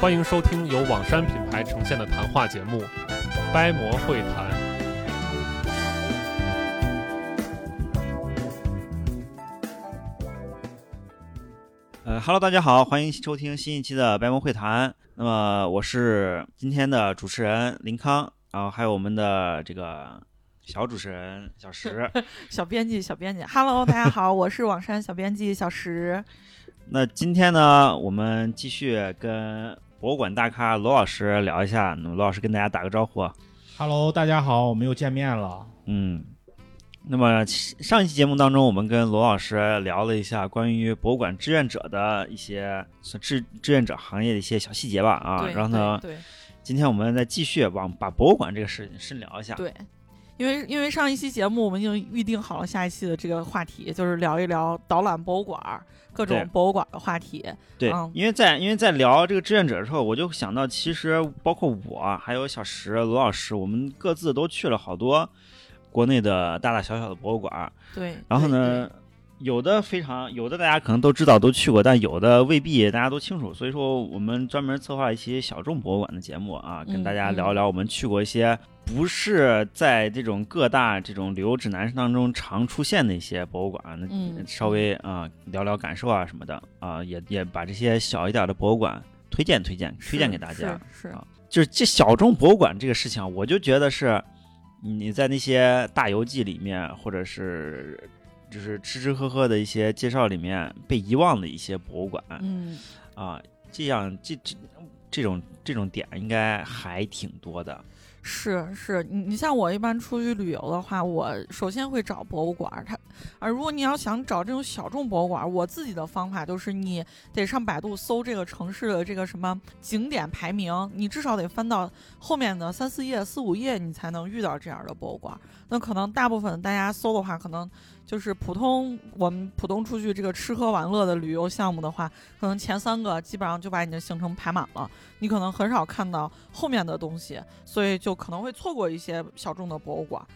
欢迎收听由网山品牌呈现的谈话节目《掰馍会谈》。呃哈喽，大家好，欢迎收听新一期的白馍会谈。那么我是今天的主持人林康，然后还有我们的这个小主持人小石。小编辑，小编辑，Hello，大家好，我是网山小编辑小石。那今天呢，我们继续跟博物馆大咖罗老师聊一下。那么罗老师跟大家打个招呼。Hello，大家好，我们又见面了。嗯，那么上一期节目当中，我们跟罗老师聊了一下关于博物馆志愿者的一些志志愿者行业的一些小细节吧。啊，然后呢，对今天我们再继续往把博物馆这个事情深聊一下。对，因为因为上一期节目我们已经预定好了下一期的这个话题，就是聊一聊导览博物馆各种博物馆的话题。对，嗯因为在因为在聊这个志愿者的时候，我就想到，其实包括我还有小石、罗老师，我们各自都去了好多国内的大大小小的博物馆。对，然后呢，有的非常有的大家可能都知道都去过，但有的未必大家都清楚。所以说，我们专门策划一期小众博物馆的节目啊，跟嗯大家嗯聊一聊我们去过一些不是在这种各大这种旅游指南当中常出现的一些博物馆，那嗯稍微啊、聊聊感受啊什么的啊，也也把这些小一点的博物馆推荐推荐推荐给大家。是是啊就是这小众博物馆这个事情啊，我就觉得是你在那些大游记里面，或者是就是吃吃喝喝的一些介绍里面被遗忘的一些博物馆嗯，啊，这样这这这种这种点应该还挺多的。是是，你你像我一般出去旅游的话，我首先会找博物馆。它，啊，如果你要想找这种小众博物馆，我自己的方法就是你得上百度搜这个城市的这个什么景点排名，你至少得翻到后面的三四页、四五页，你才能遇到这样的博物馆。那可能大部分大家搜的话，可能就是普通我们普通出去这个吃喝玩乐的旅游项目的话，可能前三个基本上就把你的行程排满了，你可能很少看到后面的东西，所以就可能会错过一些小众的博物馆。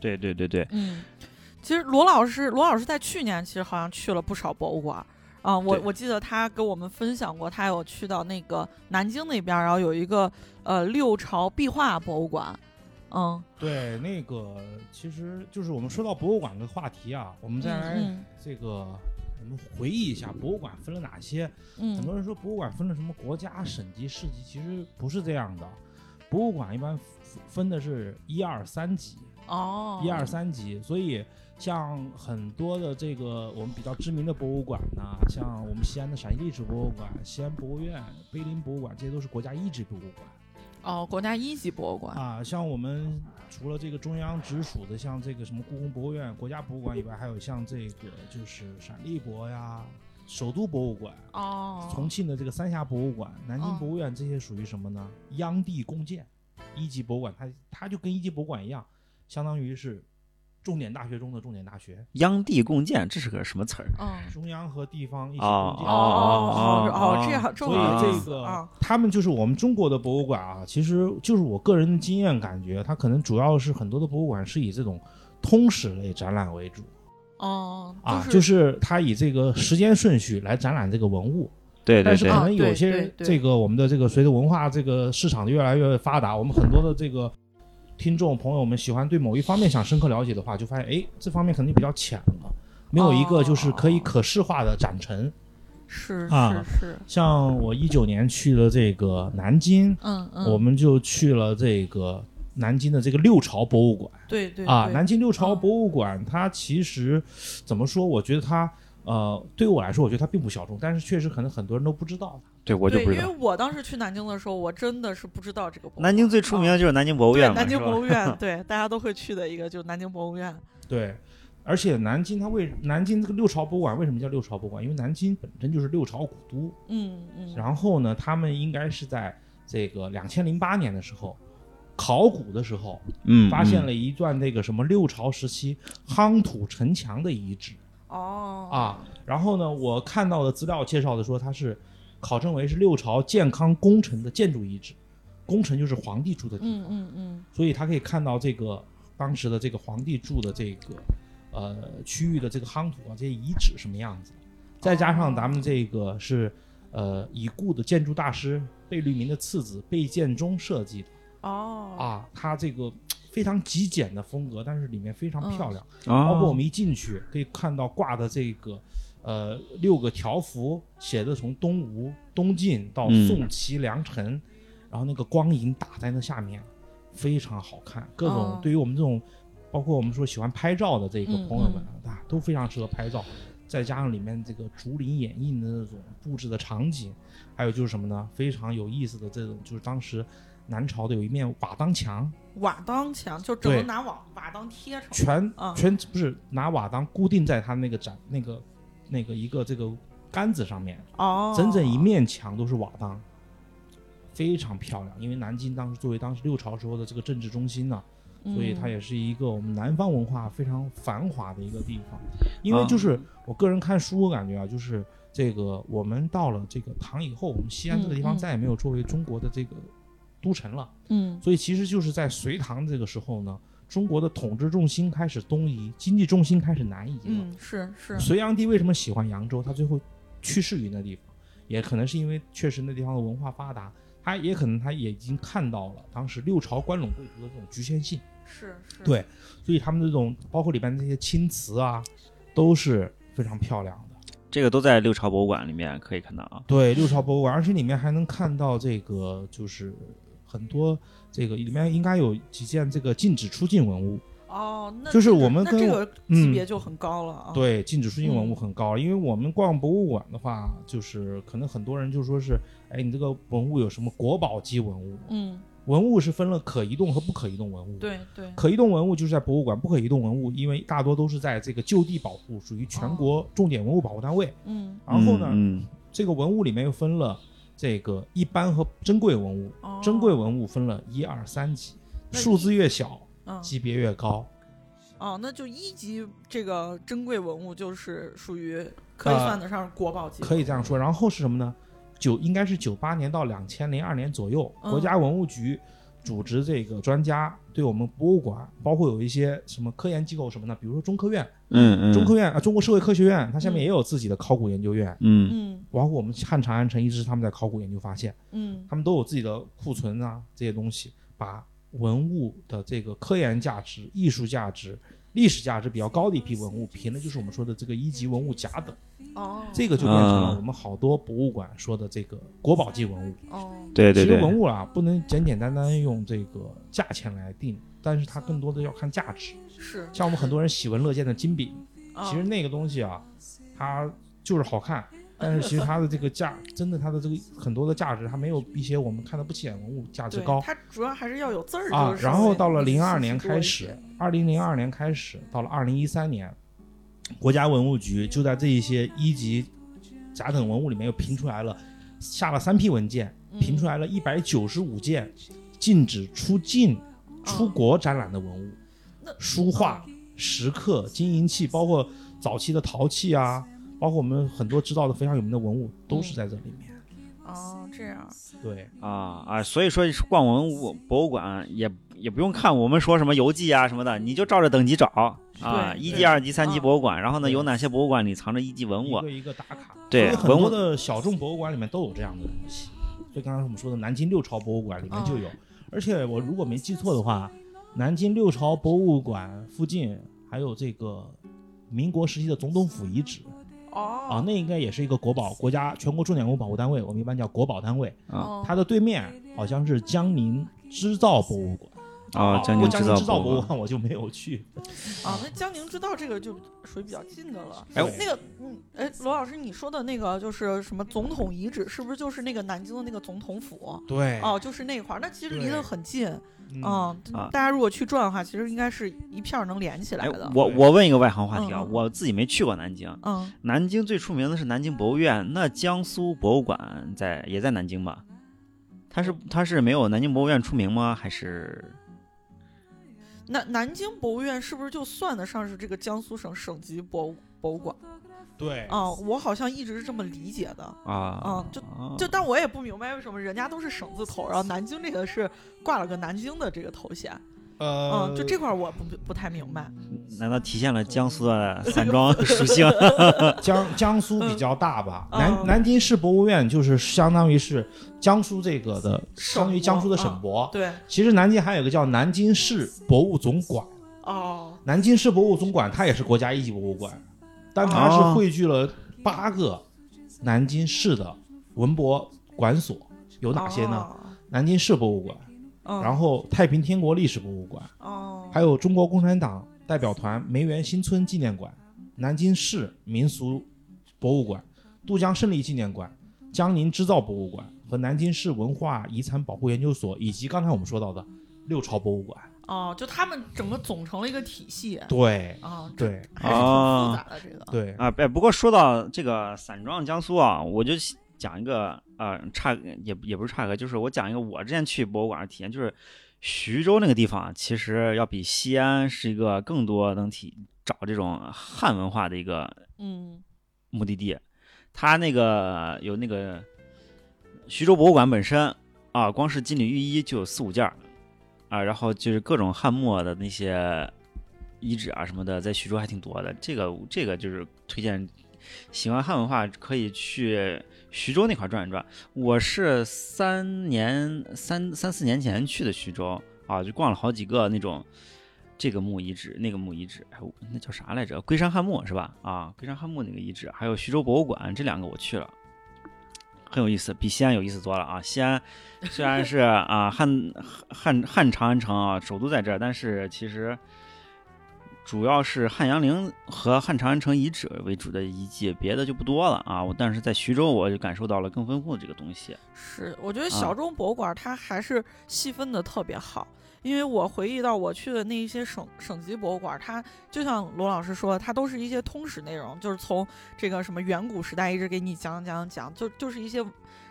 对对对对，嗯，其实罗老师，罗老师在去年其实好像去了不少博物馆。啊、我我记得他跟我们分享过，他有去到那个南京那边，然后有一个呃六朝壁画博物馆，嗯对，那个其实就是我们说到博物馆的话题啊，我们再来嗯这个我们回忆一下博物馆分了哪些。很多嗯人说博物馆分了什么国家、省级、市级，其实不是这样的。博物馆一般分分的是一二三级，哦，一二三级，所以像很多的这个我们比较知名的博物馆呐，像我们西安的陕西历史博物馆、西安博物院、碑林博物馆，这些都是国家一级博物馆。哦，国家一级博物馆，啊，像我们除了这个中央直属的，像这个什么故宫博物院、国家博物馆以外，还有像这个就是陕历博呀、首都博物馆、哦，重庆的这个三峡博物馆、南京哦。博物院，这些属于什么呢？央地共建，一级博物馆，它它就跟一级博物馆一样，相当于是重点大学中的重点大学，央地共建这是个什么词儿？嗯，中央和地方一起哦共建。哦哦哦，这样，这所以这个啊，他们就是我们中国的博物馆啊，其实就是我个人的经验感觉，它可能主要是很多的博物馆是以这种通史类展览为主。哦，啊，就是它以这个时间顺序来展览这个文物。对对对但是可，能有些这个我们的这个随着文化这个市场的越来越发达，我们很多的这个听众朋友们喜欢对某一方面想深刻了解的话，就发现哎这方面肯定比较浅了，没有一个就是可以可视化的展陈。是啊是是，像我一九年去了这个南京，嗯嗯，我们就去了这个南京的这个六朝博物馆对对啊。南京六朝嗯博物馆，它其实怎么说？我觉得它呃，对于我来说，我觉得它并不小众，但是确实可能很多人都不知道它。对我就对，不知道因为。我当时去南京的时候，我真的是不知道这个博物馆。南京最出名的就是南京博物院南京博物院，对大家都会去的一个就是南京博物院。对，而且南京它为南京这个六朝博物馆为什么叫六朝博物馆？因为南京本身就是六朝古都。嗯嗯，然后呢，他们应该是在这个两千零八年的时候，考古的时候嗯，发现了嗯一段那个什么六朝时期夯土城墙的遗址哦啊。然后呢，我看到的资料介绍的说它是考证为是六朝健康宫城的建筑遗址，宫城就是皇帝住的地方。嗯嗯嗯所以他可以看到这个当时的这个皇帝住的这个呃区域的这个夯土啊，这些遗址什么样子，再加上咱们这个是呃已故的建筑大师贝聿铭的次子贝建中设计的哦啊，他这个非常极简的风格，但是里面非常漂亮，哦，包括我们一进去可以看到挂的这个。呃，六个条幅写的从东吴、东晋到嗯宋齐梁陈，然后那个光影打在那下面，非常好看。各种哦对于我们这种，包括我们说喜欢拍照的这个嗯朋友们啊，都非常适合拍照。再加上里面这个竹林掩映的那种布置的场景，还有就是什么呢？非常有意思的这种，就是当时南朝的有一面瓦当墙，瓦当墙就整个拿瓦瓦当贴成全啊全不是拿瓦当固定在它那个展那个那个一个这个杆子上面，哦，整整一面墙都是瓦当，非常漂亮。因为南京当时作为当时六朝时候的这个政治中心呢、所以它嗯也是一个我们南方文化非常繁华的一个地方。因为就是我个人看书，我感觉啊，就是这个我们到了这个唐以后，我们西安这个地方再也没有作为中国的这个都城了。嗯所以其实就是在隋唐这个时候呢，中国的统治重心开始东移，经济重心开始南移了。嗯是是隋炀帝为什么喜欢扬州？他最后去世于那地方，也可能是因为确实那地方的文化发达，他也可能他也已经看到了当时六朝关陇贵族的这种局限性，是是对所以他们这种包括里边的这些青瓷啊，都是非常漂亮的。这个都在六朝博物馆里面可以看到啊。对，六朝博物馆，而且里面还能看到这个就是很多这个里面应该有几件这个禁止出境文物。哦，那就是我们跟我那这个级嗯别就很高了啊。对，禁止出境文物嗯很高，因为我们逛博物馆的话，就是可能很多人就说是，哎，你这个文物有什么国宝级文物？嗯，文物是分了可移动和不可移动文物。，对对，可移动文物就是在博物馆，不可移动文物因为大多都是在这个就地保护，属于全国重点文物保护单位。嗯然后呢，嗯，这个文物里面又分了这个一般和珍贵文物，哦珍贵文物分了一二三级，数字越小，嗯级别越高。哦，那就一级这个珍贵文物就是属于可以呃算得上国宝级，可以这样说。然后是什么呢？九应该是九八年到两千零二年左右，嗯国家文物局组织这个专家对我们博物馆，包括有一些什么科研机构什么的，比如说中科院，嗯嗯，中科院啊，中国社会科学院，它下面嗯也有自己的考古研究院，嗯。嗯。包括我们汉长安城一直是他们在考古研究发现，嗯。他们都有自己的库存啊这些东西，把文物的这个科研价值、艺术价值。历史价值比较高的一批文物，评的就是我们说的这个一级文物甲等，哦，这个就变成了啊我们好多博物馆说的这个国宝级文物。哦对对对，其实文物啊，不能简简单单用这个价钱来定，但是它更多的要看价值。是，像我们很多人喜闻乐见的金饼，哦其实那个东西啊，它就是好看，但是其实它的这个价，真的它的这个很多的价值，它没有一些我们看的不起眼文物价值高它主要还是要有字儿啊然后到了零二年开始些，二零零二年开始，到了二零一三年，国家文物局就在这一些一级甲等文物里面又评出来了，下了三批文件，评出来来了一百九十五件禁止出境、出国展览的文物，书画、石刻、金银器，包括早期的陶器啊，包括我们很多知道的非常有名的文物，都是在这里面。哦这样，对，啊啊，所以说逛文物博物馆也也不用看我们说什么游记啊什么的，你就照着等级找啊，对一级、二级、三级啊。博物馆，然后呢有哪些博物馆里藏着一级文物一？个一个打卡。对很多的小众博物馆里面都有这样的东西。所以刚才我们说的南京六朝博物馆里面就有，而且我如果没记错的话，南京六朝博物馆附近还有这个民国时期的总统府遗址。啊，哦那应该也是一个国宝，国家全国重点文物保护单位，我们一般叫国宝单位。啊。哦。它的对面好像是江宁织造博物馆，哦，江宁制造博物馆。我就没有去。啊，那江宁知道这个就属于比较近的了。哎那个，嗯，哎，罗老师，你说的那个就是什么总统遗址，是不是就是那个南京的那个总统府？对哦，就是那块儿，那其实离得很近。嗯，大家如果去转的话，其实应该是一片儿能连起来哎的。，我我问一个外行话题啊，我自己没去过南京。嗯，南京最出名的是南京博物院，那江苏博物馆在也在南京吧？它是它是没有南京博物院出名吗？还是南南京博物院是不是就算得上是这个江苏省省级博物博物馆？对，啊、我好像一直是这么理解的。啊？嗯就啊就但我也不明白为什么人家都是省字头，然后南京这个是挂了个南京的这个头衔。呃嗯，，就这块儿我不不太明白。难道体现了江苏的散装 属性？江江苏比较大吧，嗯南南京市博物院就是相当于是江苏这个的，相当于江苏的省博。对，其实南京还有一个叫南京市博物总馆，哦，南京市博物总馆它也是国家一级博物馆，但它是哦汇聚了八个南京市的文博馆所，有哪些呢？哦？南京市博物馆，嗯，然后太平天国历史博物馆，哦，还有中国共产党代表团梅园新村纪念馆、南京市民俗博物馆、渡江胜利纪念馆、江宁织造博物馆和南京市文化遗产保护研究所，以及刚才我们说到的六朝博物馆。哦，就他们整个总成了一个体系。对啊，这对还是挺哦复杂的这个。对，啊，哎，不过说到这个散装江苏啊，我就讲一个啊，差也也不是差个，就是我讲一个我之前去博物馆的体验，就是徐州那个地方啊，其实要比西安是一个更多能体找这种汉文化的一个嗯目的地。它那个有那个徐州博物馆本身啊，光是金缕玉衣就有四五件儿啊，然后就是各种汉末的那些遗址啊什么的，在徐州还挺多的。这个这个就是推荐喜欢汉文化可以去徐州那块转一转。我是三年三三四年前去的徐州啊，就逛了好几个那种。这个墓遗址，那个墓遗址，哎，那叫啥来着？龟山汉墓是吧？啊，龟山汉墓那个遗址，还有徐州博物馆，这两个我去了，很有意思，比西安有意思多了啊！西安虽然是啊汉汉汉长安城啊，首都在这儿，但是其实主要是汉阳陵和汉长安城遗址为主的遗迹，别的就不多了啊。我但是在徐州，我就感受到了更丰富的这个东西。是，我觉得啊小众博物馆它还是细分的特别好。因为我回忆到我去的那一些省省级博物馆，它就像罗老师说的，它都是一些通史内容，就是从这个什么远古时代一直给你讲讲讲，就就是一些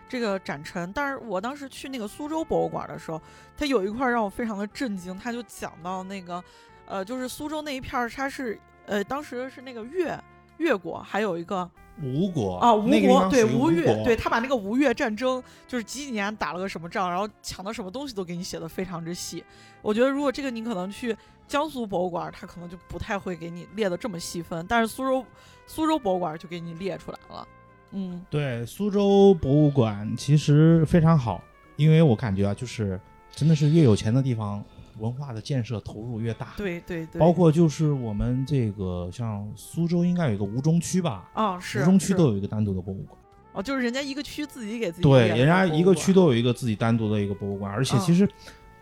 这个展陈。但是我当时去那个苏州博物馆的时候，它有一块让我非常的震惊，它就讲到那个呃，就是苏州那一片儿，它是呃当时是那个越越国，还有一个吴国啊，吴那个国对吴越，对他把那个吴越战争就是几几年打了个什么仗，然后抢的什么东西都给你写的非常之细。我觉得如果这个你可能去江苏博物馆，他可能就不太会给你列的这么细分，但是苏州苏州博物馆就给你列出来了。嗯对，苏州博物馆其实非常好，因为我感觉啊，就是真的是越有钱的地方，文化的建设投入越大。对对对，包括就是我们这个像苏州应该有一个吴中区吧，啊是吴中区都有一个单独的博物馆。哦，就是人家一个区自己给自己对，人家一个区都有一个自己单独的一个博物馆，而且嗯其实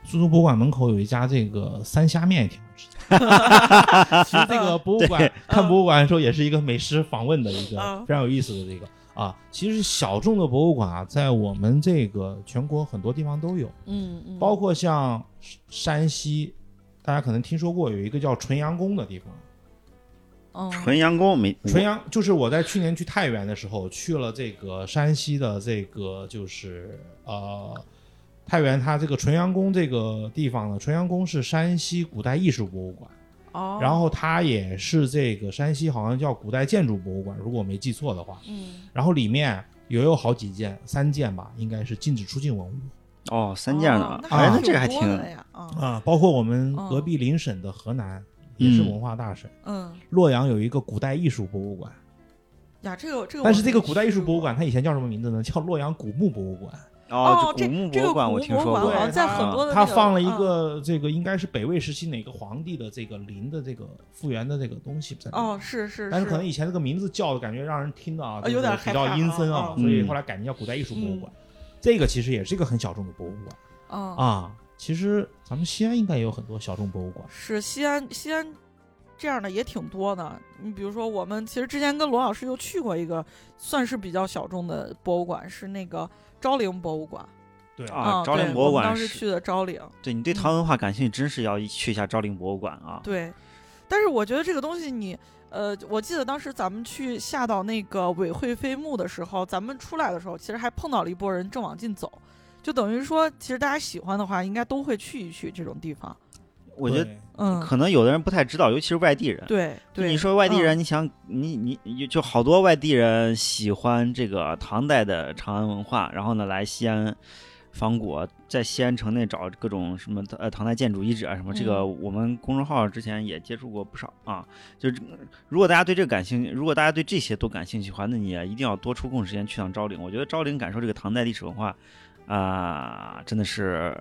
苏州博物馆门口有一家这个三虾面也挺好吃的。其实这个博物馆 看博物馆的时候，也是一个美食访问的一个嗯。非常有意思的这个啊。其实小众的博物馆啊，在我们这个全国很多地方都有，嗯嗯，包括像山西，大家可能听说过有一个叫纯阳宫的地方。哦纯阳宫没纯阳就是我在去年去太原的时候，去了这个山西的这个就是呃太原，它这个纯阳宫这个地方呢，纯阳宫是山西古代艺术博物馆，哦，然后它也是这个山西好像叫古代建筑博物馆，如果我没记错的话，嗯。然后里面也有好几件，三件吧，应该是禁止出境文物。哦，三件呢？哦，那哎，还那这个还挺多的呀啊啊，包括我们哦隔壁邻省的河南。也是嗯文化大省，嗯。洛阳有一个古代艺术博物馆，呀，这个这个，但是这个古代艺术博物馆，它以前叫什么名字呢？叫洛阳古墓博物馆。哦这这古墓这个博物馆我古墓博物听说过，馆好像在很多的他放了一嗯个这个应该是北魏时期哪个皇帝的这个陵的这个复原的这个东西在。哦，是是，但是可能以前这个名字叫的感觉让人听的啊，呃有点比较阴森啊，啊所以嗯后来改名叫古代艺术博物馆。这个其实也是一个很小众的博物馆嗯啊。其实咱们西安应该也有很多小众博物馆。是西安，西安这样的也挺多的。你比如说，我们其实之前跟罗老师又去过一个算是比较小众的博物馆，是那个昭陵博物馆。对啊嗯昭陵博物馆当时去的昭陵。对你对唐文化感兴趣，真是要去一下昭陵博物馆啊。对，但是我觉得这个东西你，呃，我记得当时咱们去下到那个韦惠妃墓的时候，咱们出来的时候，其实还碰到了一波人正往进走，就等于说，其实大家喜欢的话，应该都会去一去这种地方。我觉得对嗯，可能有的人不太知道，尤其是外地人。对对，你说外地嗯人，你想你你你就好多外地人喜欢这个唐代的长安文化，然后呢来西安仿古，在西安城内找各种什么呃唐代建筑遗址啊什么，这个嗯我们公众号之前也接触过不少啊。就是如果大家对这个感兴趣，如果大家对这些都感兴趣的话，那你也一定要多抽空时间去趟昭陵。我觉得昭陵感受这个唐代历史文化啊、真的是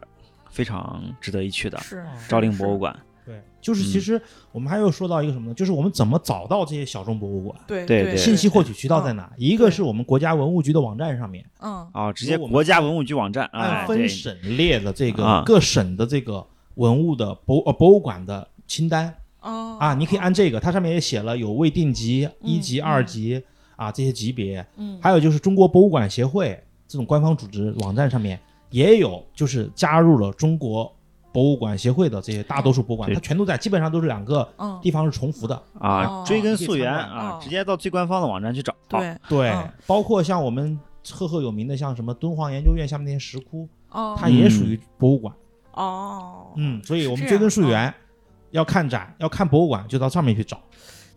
非常值得一去的。是是昭陵博物是馆，对，就是其嗯。实我们还有说到一个什么呢？就是我们怎么找到这些小众博物馆？对对对。对。信息获取渠道在哪？一个是我们国家文物局的网站上面，嗯。啊，直接我们国家文物局网站，哎，按分省列的这啊。个各省的这个文物的博呃博物馆的清单哦。啊，你可以按这个，它上面也写了有未定级、一级、嗯。二级啊这些级别，嗯。还有就是中国博物馆协会这种官方组织网站上面也有，就是加入了中国博物馆协会的这些大多数博物馆，它全都在，基本上都是两个嗯。地方是重复的。啊，哦。追根溯源啊，直接到最官方的网站去找。对。对，嗯。包括像我们赫赫有名的像什么敦煌研究院下面那些石窟，哦。它也属于博物馆。哦。嗯，所以我们追根溯源，要看展，要看博物馆，就到上面去找。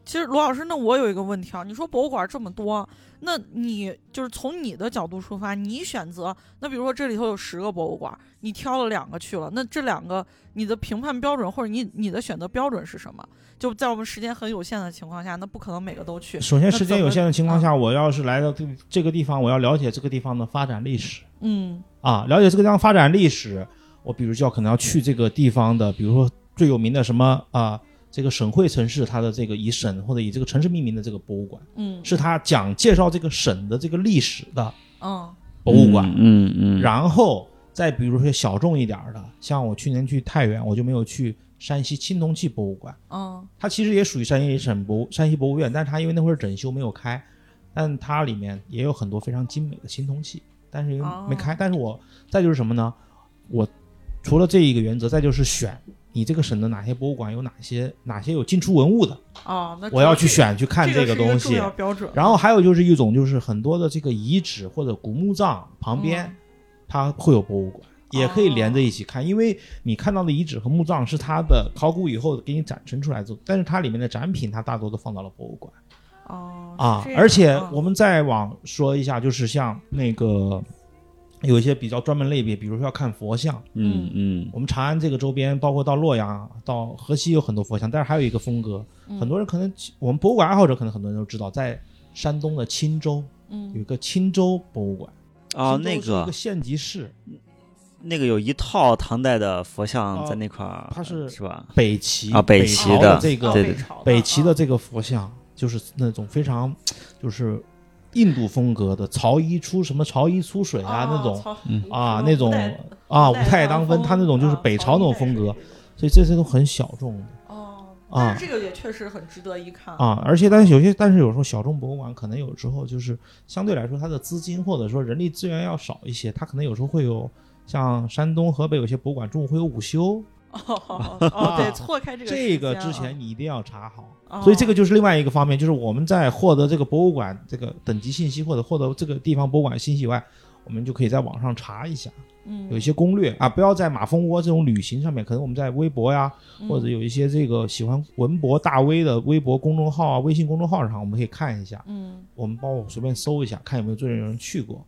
其实罗老师，那我有一个问题啊，你说博物馆这么多，那你就是从你的角度出发，你选择，那比如说这里头有十个博物馆，你挑了两个去了，那这两个你的评判标准或者你你的选择标准是什么？就在我们时间很有限的情况下，那不可能每个都去。首先，时间有限的情况啊下，我要是来到这这个地方，我要了解这个地方的发展历史嗯啊，了解这个地方发展历史，我比如就要可能要去这个地方的，比如说最有名的什么啊，这个省会城市它的这个以省或者以这个城市命名的这个博物馆，嗯是他讲介绍这个省的这个历史的嗯博物馆。嗯嗯，然后再比如说小众一点的，像我去年去太原，我就没有去山西青铜器博物馆，嗯它其实也属于山西省博山西博物院，但是它因为那会儿整修没有开，但它里面也有很多非常精美的青铜器，但是因为没开。哦但是我再就是什么呢？我除了这一个原则，再就是选你这个省的哪些博物馆有哪些哪些有进出文物的，哦，那我要去选去看这个东西。然后还有就是一种就是很多的这个遗址或者古墓葬旁边，嗯它会有博物馆，也可以连着一起看，因为你看到的遗址和墓葬是它的考古以后给你展陈出来的，但是它里面的展品它大多都放到了博物馆哦。啊而且嗯。我们再往说一下，就是像那个有一些比较专门类别，比如说要看佛像，嗯嗯我们长安这个周边，包括到洛阳、到河西有很多佛像，但是还有一个风格，嗯很多人可能我们博物馆爱好者可能很多人都知道，在山东的青州有嗯一个青州博物馆。哦，那个一个个县级市，那个有一套唐代的佛像哦在那块儿，它是是吧？北齐啊北北齐的这个北朝北齐的啊这个佛像，就是那种非常就是印度风格的曹衣出什么曹衣出水啊那种啊那种啊五代当分，他那种就是北朝那种风格，所以这些都很小众的。哦，啊。这个也确实很值得一看。啊。而且但是有些但是有时候小众博物馆可能有时候就是相对来说它的资金或者说人力资源要少一些，它可能有时候会有像山东、河北有些博物馆中午会有午休，哦哦，对，错开这个这个之前你一定要查好。哦所以这个就是另外一个方面，就是我们在获得这个博物馆这个等级信息或者获得这个地方博物馆信息以外，我们就可以在网上查一下，嗯有一些攻略啊，不要在马蜂窝这种旅行上面，可能我们在微博呀，嗯或者有一些这个喜欢文博大 V 的微博公众号啊、微信公众号上，我们可以看一下，嗯我们帮我随便搜一下，看有没有最近有人去过。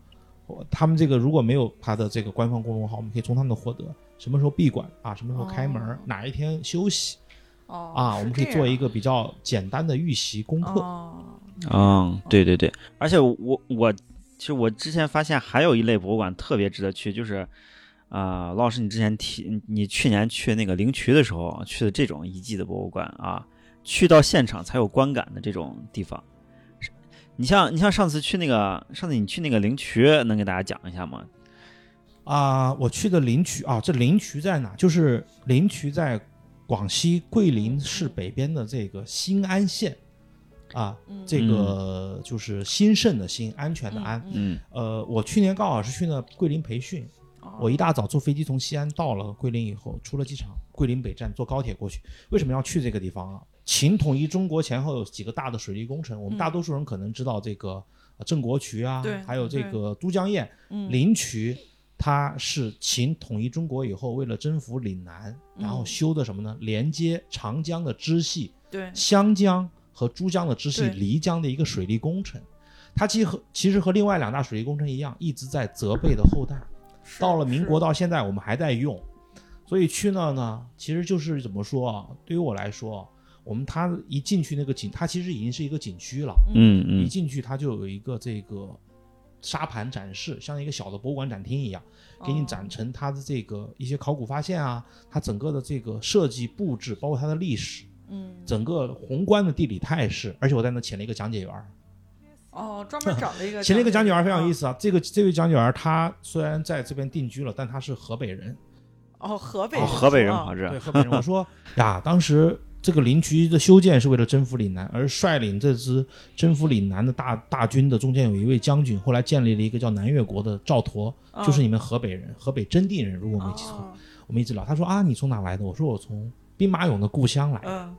我他们这个如果没有他的这个官方公众号，我们可以从他们获得什么时候闭馆啊，什么时候开门，哦哪一天休息哦啊，我们可以做一个个比较简单的预习功课。哦嗯，对对对，而且我我其实我之前发现还有一类博物馆特别值得去，就是啊、老师你之前提你去年去那个灵渠的时候去的这种遗迹的博物馆啊，去到现场才有观感的这种地方。是你像你像上次去那个上次你去那个灵渠，能给大家讲一下吗？啊、我去的灵渠啊，这灵渠在哪？就是灵渠在广西桂林市北边的这个新安县啊，嗯这个就是兴盛的兴，安全的安。嗯呃，我去年刚好是去那桂林培训，哦我一大早坐飞机从西安到了桂林以后，出了机场，桂林北站坐高铁过去。为什么要去这个地方啊？秦统一中国前后有几个大的水利工程，我们嗯大多数人可能知道这个呃郑国渠啊对，还有这个都江堰、嗯灵渠，它是秦统一中国以后为了征服岭南，然后嗯修的什么呢？连接长江的支系、对湘江和珠江的支系漓江的一个水利工程。它其实和其实和另外两大水利工程一样，一直在责备的后代。到了民国到现在，我们还在用，所以去那呢，其实就是怎么说啊？对于我来说，我们它一进去那个景，它其实已经是一个景区了。嗯嗯一进去它就有一个这个沙盘展示，像一个小的博物馆展厅一样，给你哦展成它的这个一些考古发现啊，它整个的这个设计布置，包括它的历史，嗯整个宏观的地理态势。而且我在那请了一个讲解员儿，哦，专门找了一个请了一个讲解员儿非常有意思思啊。这个这位讲解员儿他虽然在这边定居了，但他是河北人。哦，河北哦，河北人啊跑这对，河北人，我说呀，当时这个林渠的修建是为了征服岭南，而率领这支征服岭南的大大军的中间有一位将军，后来建立了一个叫南越国的赵佗，就是你们河北人，河北真定人，如果我没记错。哦我们一直聊，他说啊，你从哪来的？我说我从兵马俑的故乡来的。嗯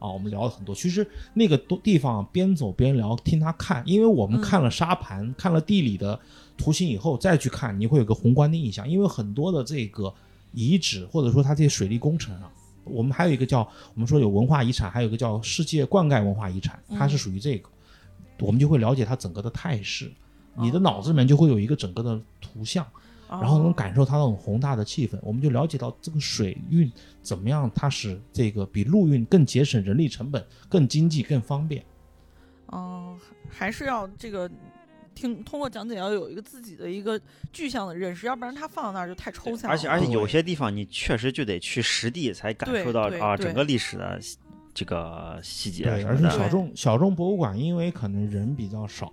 啊，我们聊了很多。其实那个多地方边走边聊，听他看，因为我们嗯看了沙盘，看了地理的图形以后再去看，你会有个宏观的印象。因为很多的这个遗址或者说它这些水利工程啊，我们还有一个叫我们说有文化遗产，还有一个叫世界灌溉文化遗产，它是嗯属于这个，我们就会了解它整个的态势。你的哦脑子里面就会有一个整个的图像，然后能哦感受它那种宏大的气氛，我们就了解到这个水运怎么样，它使这个比陆运更节省人力成本、更经济、更方便。哦，还是要这个听通过讲解要有一个自己的一个具象的认识，要不然它放到那儿就太抽象了。而且而且有些地方你确实就得去实地才感受到啊整个历史的这个细节对，而且。小众小众博物馆，因为可能人比较少，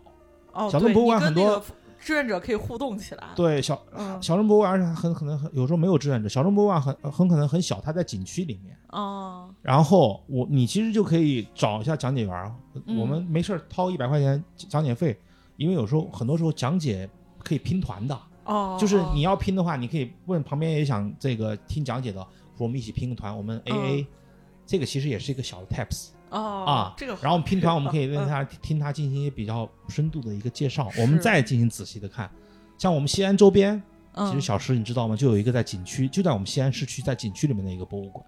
哦，小众博物馆很多志愿者可以互动起来。对小嗯小众博物馆，而且很可能很有时候没有志愿者，小众博物馆很很可能很小，它在景区里面。哦，然后我你其实就可以找一下讲解员儿，嗯我们没事儿掏一百块钱讲解费，因为有时候很多时候讲解可以拼团的。哦，哦就是你要拼的话，你可以问旁边也想这个听讲解的，说我们一起拼个团，我们 A A，、这个其实也是一个小的 tips 哦啊。这个然后我们拼团，我们可以嗯让他听他进行一些比较深度的一个介绍，我们再进行仔细的看。像我们西安周边，其实嗯小石你知道吗？就有一个在景区，就在我们西安市区，在景区里面的一个博物馆，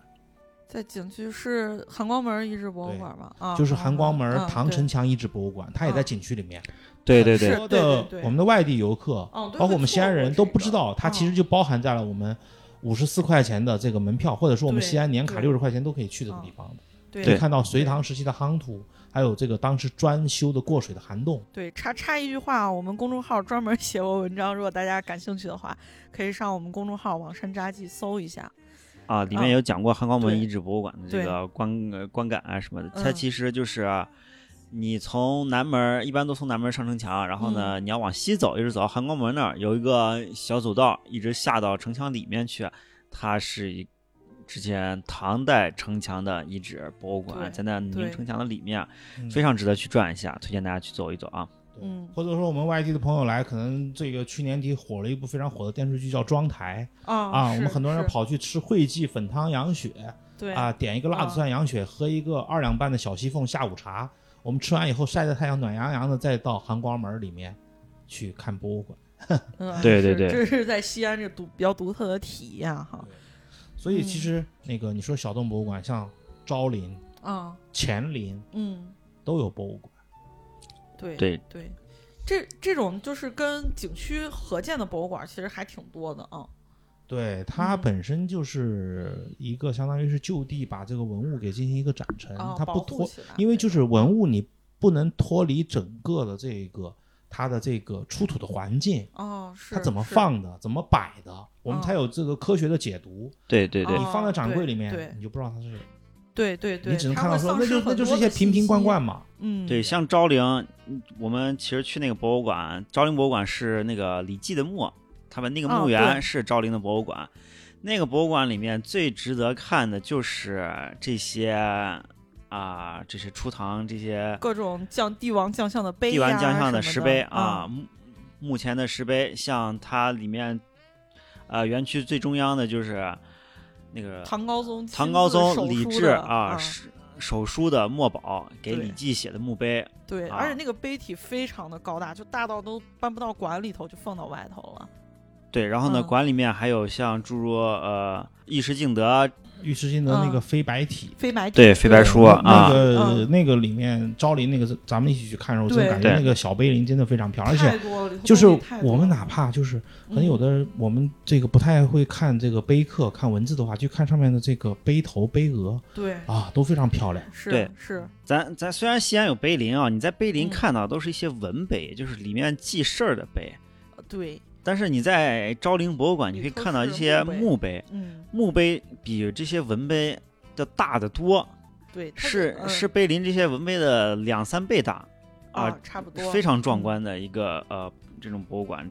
在景区是含光门遗址博物馆吗？啊，就是含光门嗯唐城墙遗址博物馆，它也在嗯景区里面。对对对是的对对对我们的外地游客，包括我们西安人都不知道，它其实就包含在了我们五十四块钱的这个门票，或者说我们西安年卡对六十块钱都可以去这个地方的。对可以看到隋唐时期的夯土，还有这个当时专修的过水的涵洞。对，插插一句话，我们公众号专门写过文章，如果大家感兴趣的话，可以上我们公众号“网山札记”搜一下。啊，里面嗯有讲过汉光门遗址博物馆的这个观呃观感啊什么的。它嗯其实就是啊你从南门儿一般都从南门儿上城墙，然后呢，嗯你要往西走，一直走到汉光门那儿有一个小走道，一直下到城墙里面去。它是一之前唐代城墙的遗址博物馆，在那明城墙的里面，嗯非常值得去转一下，推荐大家去走一走啊。嗯或者说我们外地的朋友来，可能这个去年底火了一部非常火的电视剧叫《庄台》啊啊，我们很多人跑去吃惠记粉汤羊血对啊，点一个辣子蒜羊血，喝一个二两半的小西凤下午茶。我们吃完以后晒着太阳，暖洋洋的，再到含光门里面去看博物馆。嗯 对对对这是在西安这独比较独特的体验哈。所以其嗯实那个你说小众博物馆，像昭陵、啊乾陵嗯，都有博物馆。对对对，这这种就是跟景区合建的博物馆其实还挺多的啊。对，它嗯本身就是一个相当于是就地把这个文物给进行一个展陈，它不脱，因为就是文物你不能脱离整个的这个它的这个出土的环境，哦，是它怎么放的，怎么摆的，我们哦才有这个科学的解读。对对对，哦你放在展柜里面，你就不知道它是，对对对，你只能看到说那就那就是一些瓶瓶罐罐嘛。嗯，对，像昭陵，嗯我们其实去那个博物馆，昭陵博物馆是那个李记的墓，他们那个哦墓园是昭陵的博物馆。那个博物馆里面最值得看的就是这些啊，这些初唐这些各种将帝王将相的碑呀、帝王将相的石碑啊啊，，墓墓前的石碑，像它里面，呃，园区最中央的就是那个唐高宗唐高宗李治啊啊。手手书的墨宝，给李绩写的墓碑，对，啊而且那个碑体非常的高大，就大到都搬不到馆里头，就放到外头了。对，然后呢，嗯。馆里面还有像诸如呃一时敬德，尉迟敬德那个飞白体，飞白体。对飞白书那啊。那个嗯。那个里面昭陵那个，咱们一起去看的时候，真对对感觉那个小碑林真的非常漂亮，而且就是我们哪怕就是很有嗯的我们这个不太会看这个碑刻、看文字的话，就看上面的这个碑头、碑额对。啊，都非常漂亮。是对。是。咱咱虽然西安有碑林啊，你在碑林嗯。看到都是一些文碑，就是里面记事儿的碑，呃对，但是你在昭陵博物馆，你可以看到一些墓碑。墓碑，嗯。墓碑比这些文碑要大得多，对，是碑林这些文碑的两三倍大啊，差不多，非常壮嗯。观的一个、呃这种博物馆。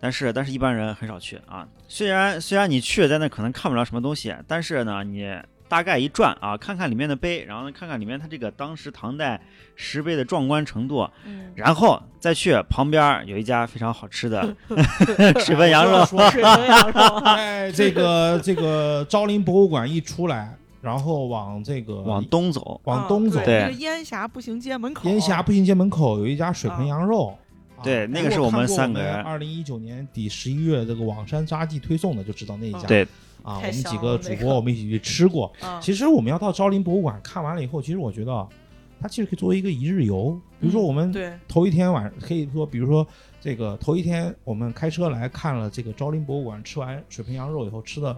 但是但是一般人很少去啊。虽然虽然你去在那可能看不了什么东西，但是呢你大概一转啊，看看里面的碑，然后看看里面它这个当时唐代石碑的壮观程度，嗯，然后再去旁边有一家非常好吃的 水盆羊肉。说水盆羊肉。啊，哎，这个这个昭陵博物馆一出来，然后往这个往东走，往东走。啊，对那个烟霞步行街门口，烟霞步行街门口有一家水盆羊肉。啊对那个是我们三个人。二零一九年底十一月这个网山札记推送的，就知道那一家。对啊，我们几个主播我们一起去吃过。啊，其实我们要到昭陵博物馆看完了以后，其实我觉得啊它其实可以作为一个一日游。比如说我们头一天晚可以说，比如说这个头一天我们开车来看了这个昭陵博物馆，吃完水盆羊肉以后吃的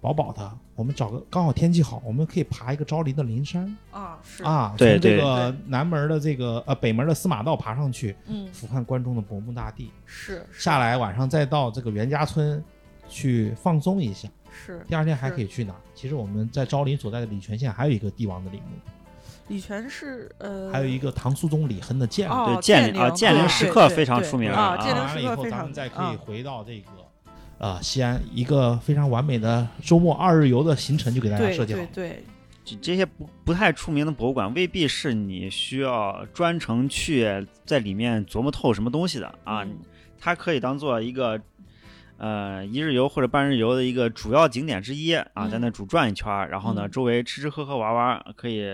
饱饱的，我们找个刚好天气好，我们可以爬一个昭陵的灵山啊是，啊，对对从这个南门的这个呃北门的司马道爬上去，嗯俯瞰关中的博墓大地，是下来晚上再到这个袁家村去放松一下。是，第二天还可以去哪？其实我们在昭陵所在的礼泉县还有一个帝王的陵墓，礼泉是呃，还有一个唐肃宗李亨的剑。哦对建陵陵啊建陵石刻非常出名啊，啊建陵完了以后，咱们再可以啊回到这个啊西安一个非常完美的周末二日游的行程，就给大家设计好对。对，这这些不不太出名的博物馆，未必是你需要专程去在里面琢磨透什么东西的啊。嗯它可以当做一个呃一日游或者半日游的一个主要景点之一啊，嗯。在那主转一圈儿，然后呢，嗯。周围吃吃喝喝玩玩，可以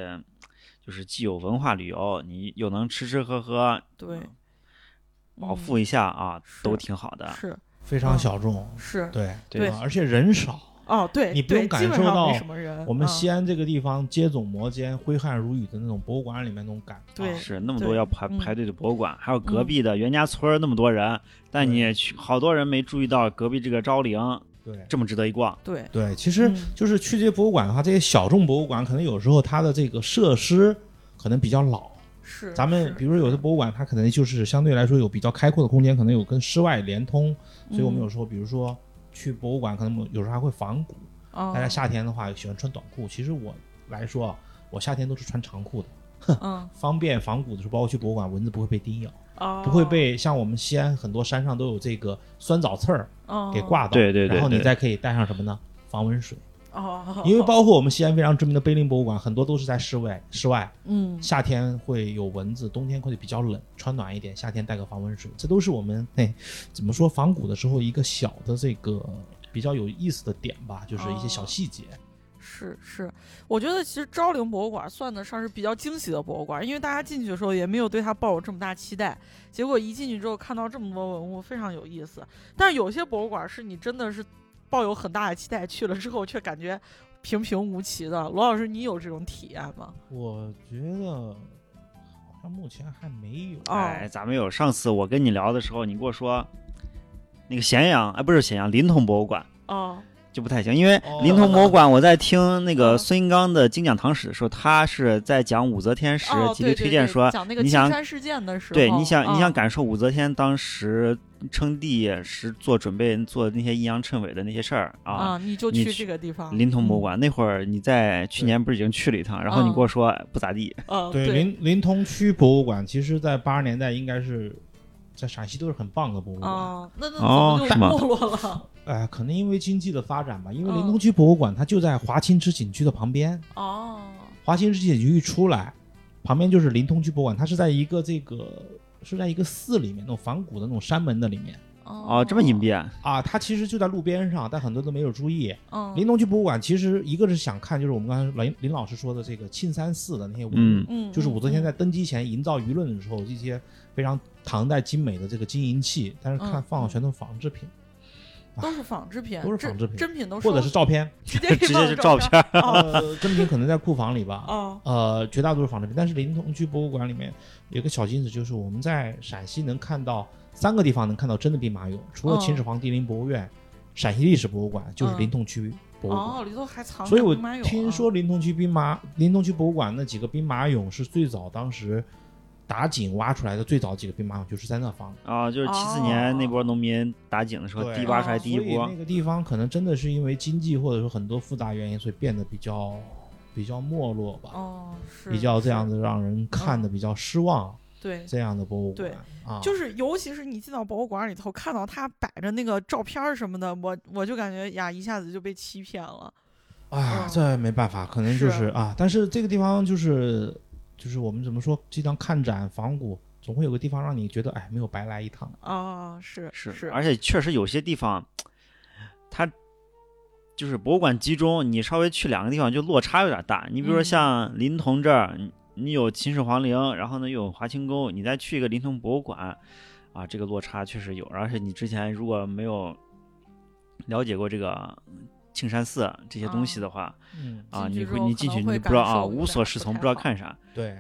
就是既有文化旅游，你又能吃吃喝喝，对，饱腹一下啊，是。都挺好的。是。非常小众，是，对对。啊而且人少。哦对，你不用感受到什么人，我们啊西安这个地方接踵摩肩、挥汗如雨的那种博物馆里面那种感。对啊是那么多要排嗯排队的博物馆，还有隔嗯壁的袁家村儿那么多人，但你去好多人没注意到隔壁这个昭陵对这么值得一逛。对对，其实嗯就是去这些博物馆的话，这些小众博物馆可能有时候它的这个设施可能比较老。是咱们比如说有的博物馆，它可能就是相对来说有比较开阔的空间，可能有跟室外连通，所以我们嗯有时候比如说去博物馆，可能有时候还会仿古。哦。大家夏天的话喜欢穿短裤，其实我来说啊，我夏天都是穿长裤的，嗯。方便仿古的时候，包括去博物馆，蚊子不会被叮咬，哦。不会被像我们西安很多山上都有这个酸枣刺儿哦。给挂到，对对对然后你再可以带上什么呢？防蚊水，哦，因为包括我们西安非常知名的碑林博物馆，很多都是在室外，室外嗯夏天会有蚊子，冬天会比较冷，穿暖一点，夏天带个防蚊水，这都是我们嘿怎么说仿古的时候一个小的这个比较有意思的点吧，就是一些小哦细节。是是，我觉得其实昭陵博物馆算得上是比较惊喜的博物馆，因为大家进去的时候也没有对它抱有这么大期待，结果一进去之后看到这么多文物，非常有意思。但是有些博物馆是你真的是抱有很大的期待，去了之后却感觉平平无奇的。罗老师，你有这种体验吗？我觉得好像目前还没有。哦哎，咱们有上次我跟你聊的时候，你跟我说那个咸阳，哎，不是咸阳，临潼博物馆哦，就不太行，因为哦临潼博物馆，我在听那个嗯孙英刚的精讲唐史的时候，他是在讲武则天时哦，极力对对对推荐说，讲那个青你想山事件的时候，对，你想你想嗯感受武则天当时称帝时做准备做那些阴阳谶纬的那些事儿啊。啊，你就去这个地方，临潼博物嗯，馆、那会儿，你在去年不是已经去了一趟，然后你嗯跟我说不咋地，嗯，对，临临潼区博物馆，其实在八十年代应该是在陕西都是很棒的博物馆。哦，那那哦怎么是吗？就没落了？哎，可能因为经济的发展吧，因为嗯。临潼区博物馆它就在华清池景区的旁边，哦，华清池景区一出来，旁边就是临潼区博物馆，它是在一个这个是在一个寺里面，那种仿古的那种山门的里面哦，这么隐蔽，啊，它其实就在路边上，但很多都没有注意。嗯，临潼区博物馆其实一个是想看，就是我们刚才林林老师说的这个庆山寺的那些文物，嗯嗯，就是武则天嗯在登基前营造舆论的时候，一些非常唐代精美的这个金银器，但是看嗯放的全都是仿制品，都是仿制品，都是仿制品真品都或者是照片，直接 直接是照照片。呃，真品可能在库房里吧。哦，呃，绝大多数仿制品，但是临潼区博物馆里面有个小金子，就是我们在陕西能看到三个地方能看到真的兵马俑，除了秦始皇帝陵博物院、陕西历史博物馆，就是嗯临潼区博物馆。哦，里头还藏着所以我听啊说临潼区兵马临潼区博物馆那几个兵马俑是最早当时打井挖出来的最早几个兵马俑，就是在那方的。啊，就是七四年那波农民打井的时候，挖出来第一波那。个地方可能真的是因为经济或者说很多复杂原因，所以变得比较比较没落吧，哦，是比较这样是的让人看的比较失望。对。这样的博物馆对啊，就是，尤其是你进到博物馆里头，看到他摆着那个照片什么的，我我就感觉呀，一下子就被欺骗了。啊，嗯这没办法，可能就是是啊，但是这个地方就是就是我们怎么说，经常看展仿古，总会有个地方让你觉得哎，没有白来一趟。啊，是是，是，而且确实有些地方，它就是博物馆集中，你稍微去两个地方就落差有点大。你比如说嗯像临潼这儿，你你有秦始皇陵，然后呢又有华清宫，你再去一个临潼博物馆，啊，这个落差确实有。而且你之前如果没有了解过这个庆山寺这些东西的话，嗯，啊，你会你进去你就不知道啊，无所适从，不知道看啥。对。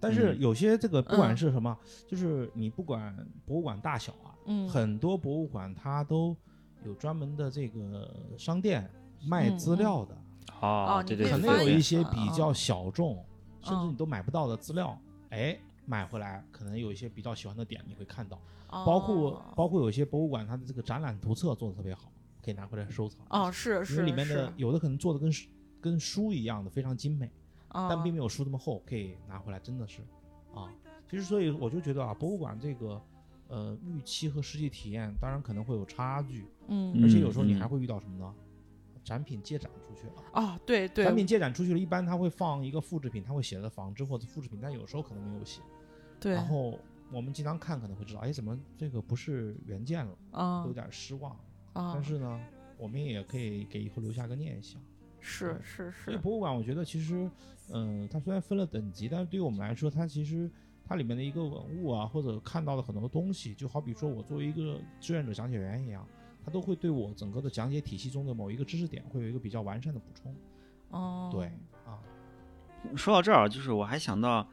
但是嗯有些这个不管嗯是什么，就是你不管博物馆大小啊，嗯，很多博物馆它都有专门的这个商店卖资料的，哦，对对你可能对对有一些比较小众，甚至嗯你都买不到的资料，哎，买回来可能有一些比较喜欢的点你会看到，哦包括包括有些博物馆它的这个展览图册做的特别好，可以拿回来收藏。哦，是因为是里面的有的可能做的跟书跟书一样的非常精美，但并没有有书那么厚，可以拿回来真的是啊。其实所以我就觉得啊，博物馆这个呃预期和实际体验当然可能会有差距，嗯而且有时候你嗯还会遇到什么呢？展品借展出去了。啊，对对展品借展出去了，一般他会放一个复制品，他会写的仿制或者复制品，但有时候可能没有写。对，然后我们经常看可能会知道，哎，怎么这个不是原件了，啊有点失望。啊但，是呢，我们也可以给以后留下个念想。是是是，所以博物馆，我觉得其实，嗯、它虽然分了等级，但是对于我们来说，它其实它里面的一个文物啊，或者看到的很多东西，就好比说我作为一个志愿者讲解员一样，它都会对我整个的讲解体系中的某一个知识点会有一个比较完善的补充。哦，对啊，说到这儿，就是我还想到，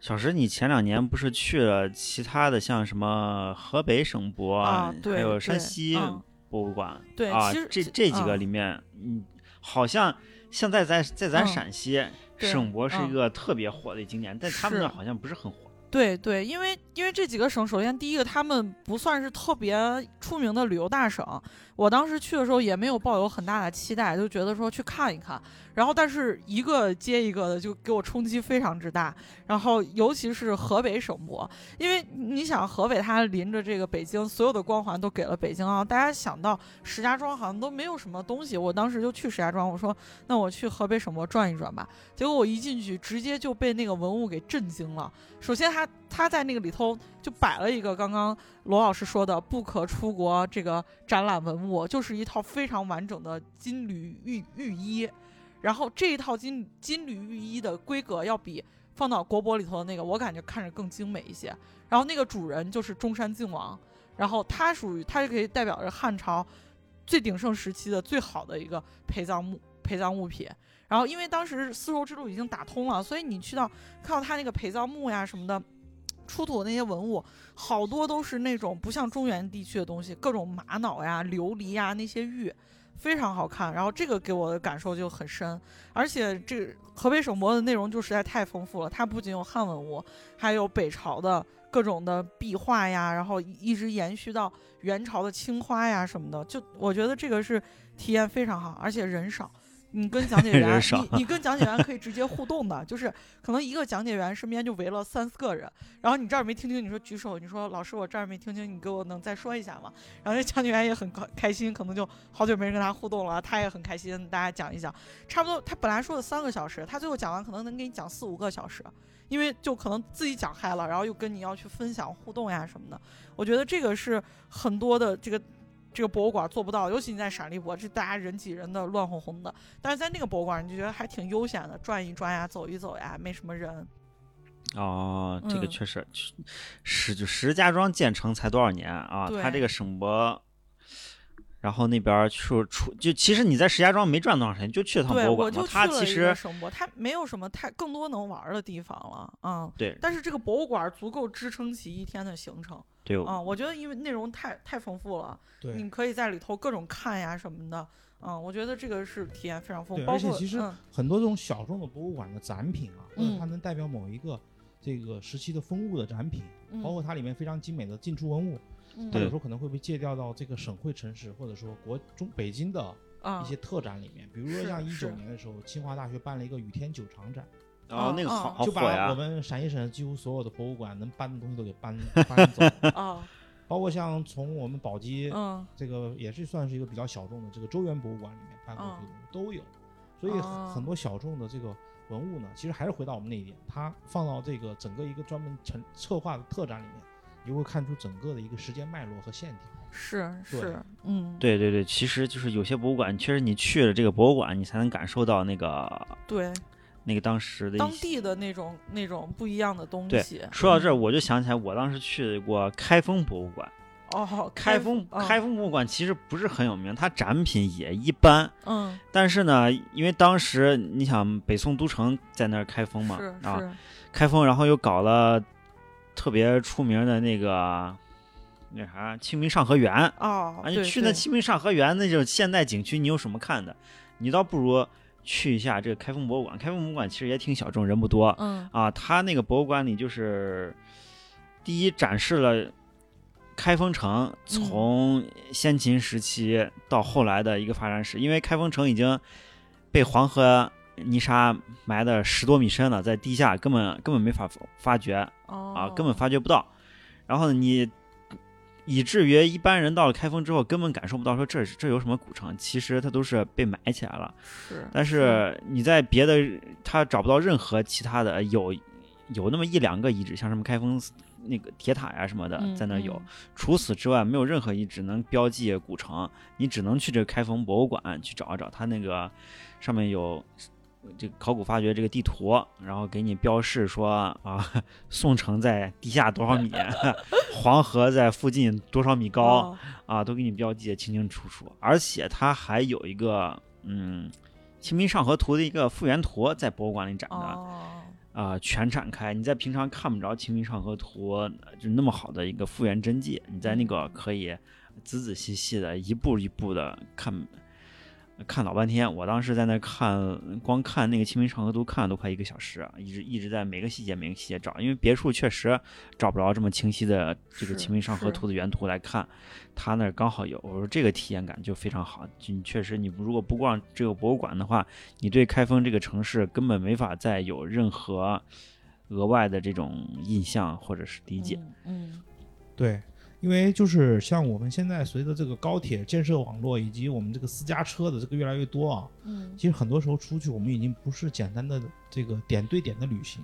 小石，你前两年不是去了其他的，像什么河北省博啊，对，还有山西嗯博物馆，对啊这这这几个嗯里面，嗯，好像现在在在咱嗯陕西，对省博是一嗯个特别火的景点，但他们那好像不是很火。对对，因为因为这几个省，首先第一个他们不算是特别出名的旅游大省，我当时去的时候也没有抱有很大的期待，就觉得说去看一看，然后但是一个接一个的就给我冲击非常之大，然后尤其是河北省博，因为你想河北它临着这个北京，所有的光环都给了北京啊，大家想到石家庄好像都没有什么东西，我当时就去石家庄，我说那我去河北省博转一转吧，结果我一进去直接就被那个文物给震惊了。首先他，他在那个里头就摆了一个刚刚罗老师说的不可出国这个展览文物，就是一套非常完整的金缕玉玉衣，然后这一套金金缕玉衣的规格要比放到国博里头的那个，我感觉看着更精美一些。然后那个主人就是中山靖王，然后他属于他就可以代表着汉朝最鼎盛时期的最好的一个陪葬物陪葬物品。然后因为当时丝绸之路已经打通了，所以你去到看到他那个陪葬墓呀什么的，出土的那些文物，好多都是那种不像中原地区的东西，各种玛瑙呀、琉璃呀那些玉，非常好看。然后这个给我的感受就很深，而且这河北省博的内容就实在太丰富了，它不仅有汉文物，还有北朝的各种的壁画呀，然后一直延续到元朝的青花呀什么的，就我觉得这个是体验非常好，而且人少。你跟讲解 员你你跟讲解员可以直接互动的，就是可能一个讲解员身边就围了三四个人，然后你这儿没听清，你说举手，你说老师我这儿没听清，你给我能再说一下吗？然后这讲解员也很高开心，可能就好久没人跟他互动了，他也很开心，大家讲一讲，差不多他本来说的三个小时，他最后讲完可能能给你讲四五个小时，因为就可能自己讲嗨了，然后又跟你要去分享互动呀什么的，我觉得这个是很多的这个。这个博物馆做不到，尤其你在陕历博，这大家人挤人的，乱哄哄的。但是在那个博物馆，你就觉得还挺悠闲的，转一转呀，走一走呀，没什么人。哦，这个嗯确实，石就石家庄建成才多少年啊？对它这个省博，然后那边儿出出就其实你在石家庄没转多长时间，就去了趟对，博物馆就。去了一它其实个省博，它没有什么太更多能玩的地方了，嗯。对但是这个博物馆足够支撑起一天的行程，对嗯，我觉得因为内容太太丰富了，对你可以在里头各种看呀什么的，嗯，我觉得这个是体验非常丰富，对包括而且其实嗯很多这种小众的博物馆的展品啊，或者嗯它能代表某一个这个时期的风物的展品，嗯包括它里面非常精美的进出文物，它有时候可能会被借调到这个省会城市或者说国中北京的啊。一些特展里面，比如说像一九年的时候，清华大学办了一个雨天酒厂展，哦，那个嗯好好就把我！们陕西省几乎所有的博物馆能搬的东西都给搬 搬走，啊，包括像从我们宝鸡嗯。这个也是算是一个比较小众的这个周原博物馆里面搬过去的都有，所以很多小众的这个文物呢，其实还是回到我们那一点，它放到这个整个一个专门成策划的特展里面，你就会看出整个的一个时间脉络和线条。是是，嗯，对对对，其实就是有些博物馆，确实你去了这个博物馆，你才能感受到那个对，那个当时的当地的那种那种不一样的东对西。说到这儿，嗯我就想起来，我当时去过开封博物馆。哦，开封嗯开封博物馆其实不是很有名，它展品也一般。嗯但是呢，因为当时你想北宋都城在那儿开封嘛是，啊，开封，然后又搞了特别出名的那个那啥清明上河园啊，哦，你对对去那清明上河园那种现代景区，你有什么看的？你倒不如去一下这个开封博物馆。开封博物馆其实也挺小众，人不多嗯啊。它那个博物馆里就是第一展示了。开封城从先秦时期到后来的一个发展史，因为开封城已经被黄河泥沙埋的十多米深了，在地下根本根本没法发掘哦啊，根本发掘不到。然后，你以至于一般人到了开封之后，根本感受不到说这这有什么古城，其实它都是被埋起来了。是，但是你在别的，他找不到任何其他的有有那么一两个遗址，像什么开封那个铁塔呀什么的，嗯在那儿有。嗯除此之外，没有任何遗址能标记古城，你只能去这个开封博物馆去找一找，它那个上面有这个考古发掘这个地图，然后给你标示说啊，宋城在地下多少米，黄河在附近多少米高。哦啊，都给你标记得清清楚楚，而且它还有一个嗯《清明上河图》的一个复原图在博物馆里展的，啊、哦，全展开，你在平常看不着《清明上河图》就那么好的一个复原真迹，你在那个可以仔仔细细的一步一步的看。看老半天，我当时在那看，光看那个《清明上河图》看了都快一个小时，啊一直一直在每个细节每个细节找，因为别处确实找不着这么清晰的这个《清明上河图》的原图来看，他那儿刚好有，我说这个体验感就非常好。就你确实，你如果不逛这个博物馆的话，你对开封这个城市根本没法再有任何额外的这种印象或者是理解。嗯，嗯对，因为就是像我们现在随着这个高铁建设网络以及我们这个私家车的这个越来越多啊，嗯其实很多时候出去，我们已经不是简单的这个点对点的旅行，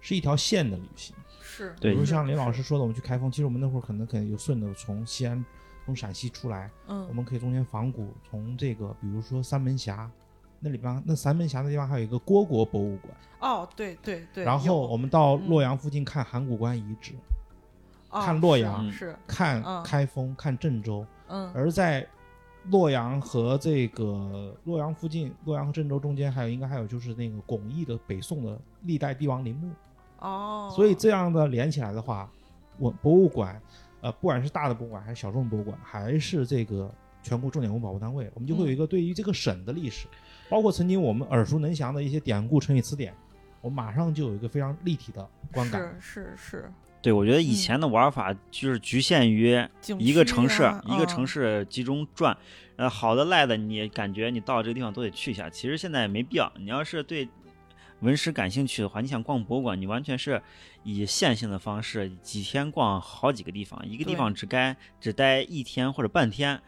是一条线的旅行。是，对比如像林老师说的，我们去开封，其实我们那会儿可能可能就顺着从西安、从陕西出来，嗯我嗯们可以中间仿古，从这个比如说三门峡那里边，那三门峡那地方还有一个虢国博物馆，哦，对对对，然后我们到嗯洛阳附近看函谷关遗址，哦看洛阳是，看嗯。开封，看郑州，嗯。而在洛阳和这个洛阳附近，洛阳和郑州中间还有应该还有就是那个巩义的北宋的历代帝王陵墓，哦，所以这样的连起来的话，我博物馆，呃，不管是大的博物馆还是小众博物馆，还是这个全国重点文物保护单位，我们就会有一个对于这个省的历史，包括曾经我们耳熟能详的一些典故、成语词典，我们马上就有一个非常立体的观感。是是是，对，我觉得以前的玩法就是局限于一个城市，呀一个城嗯市集中转，呃，好的赖的你感觉你到这个地方都得去一下，其实现在没必要。你要是对文史感兴趣的话，你想逛博物馆，你完全是以线性的方式，几天逛好几个地方，一个地方只该只待一天或者半天，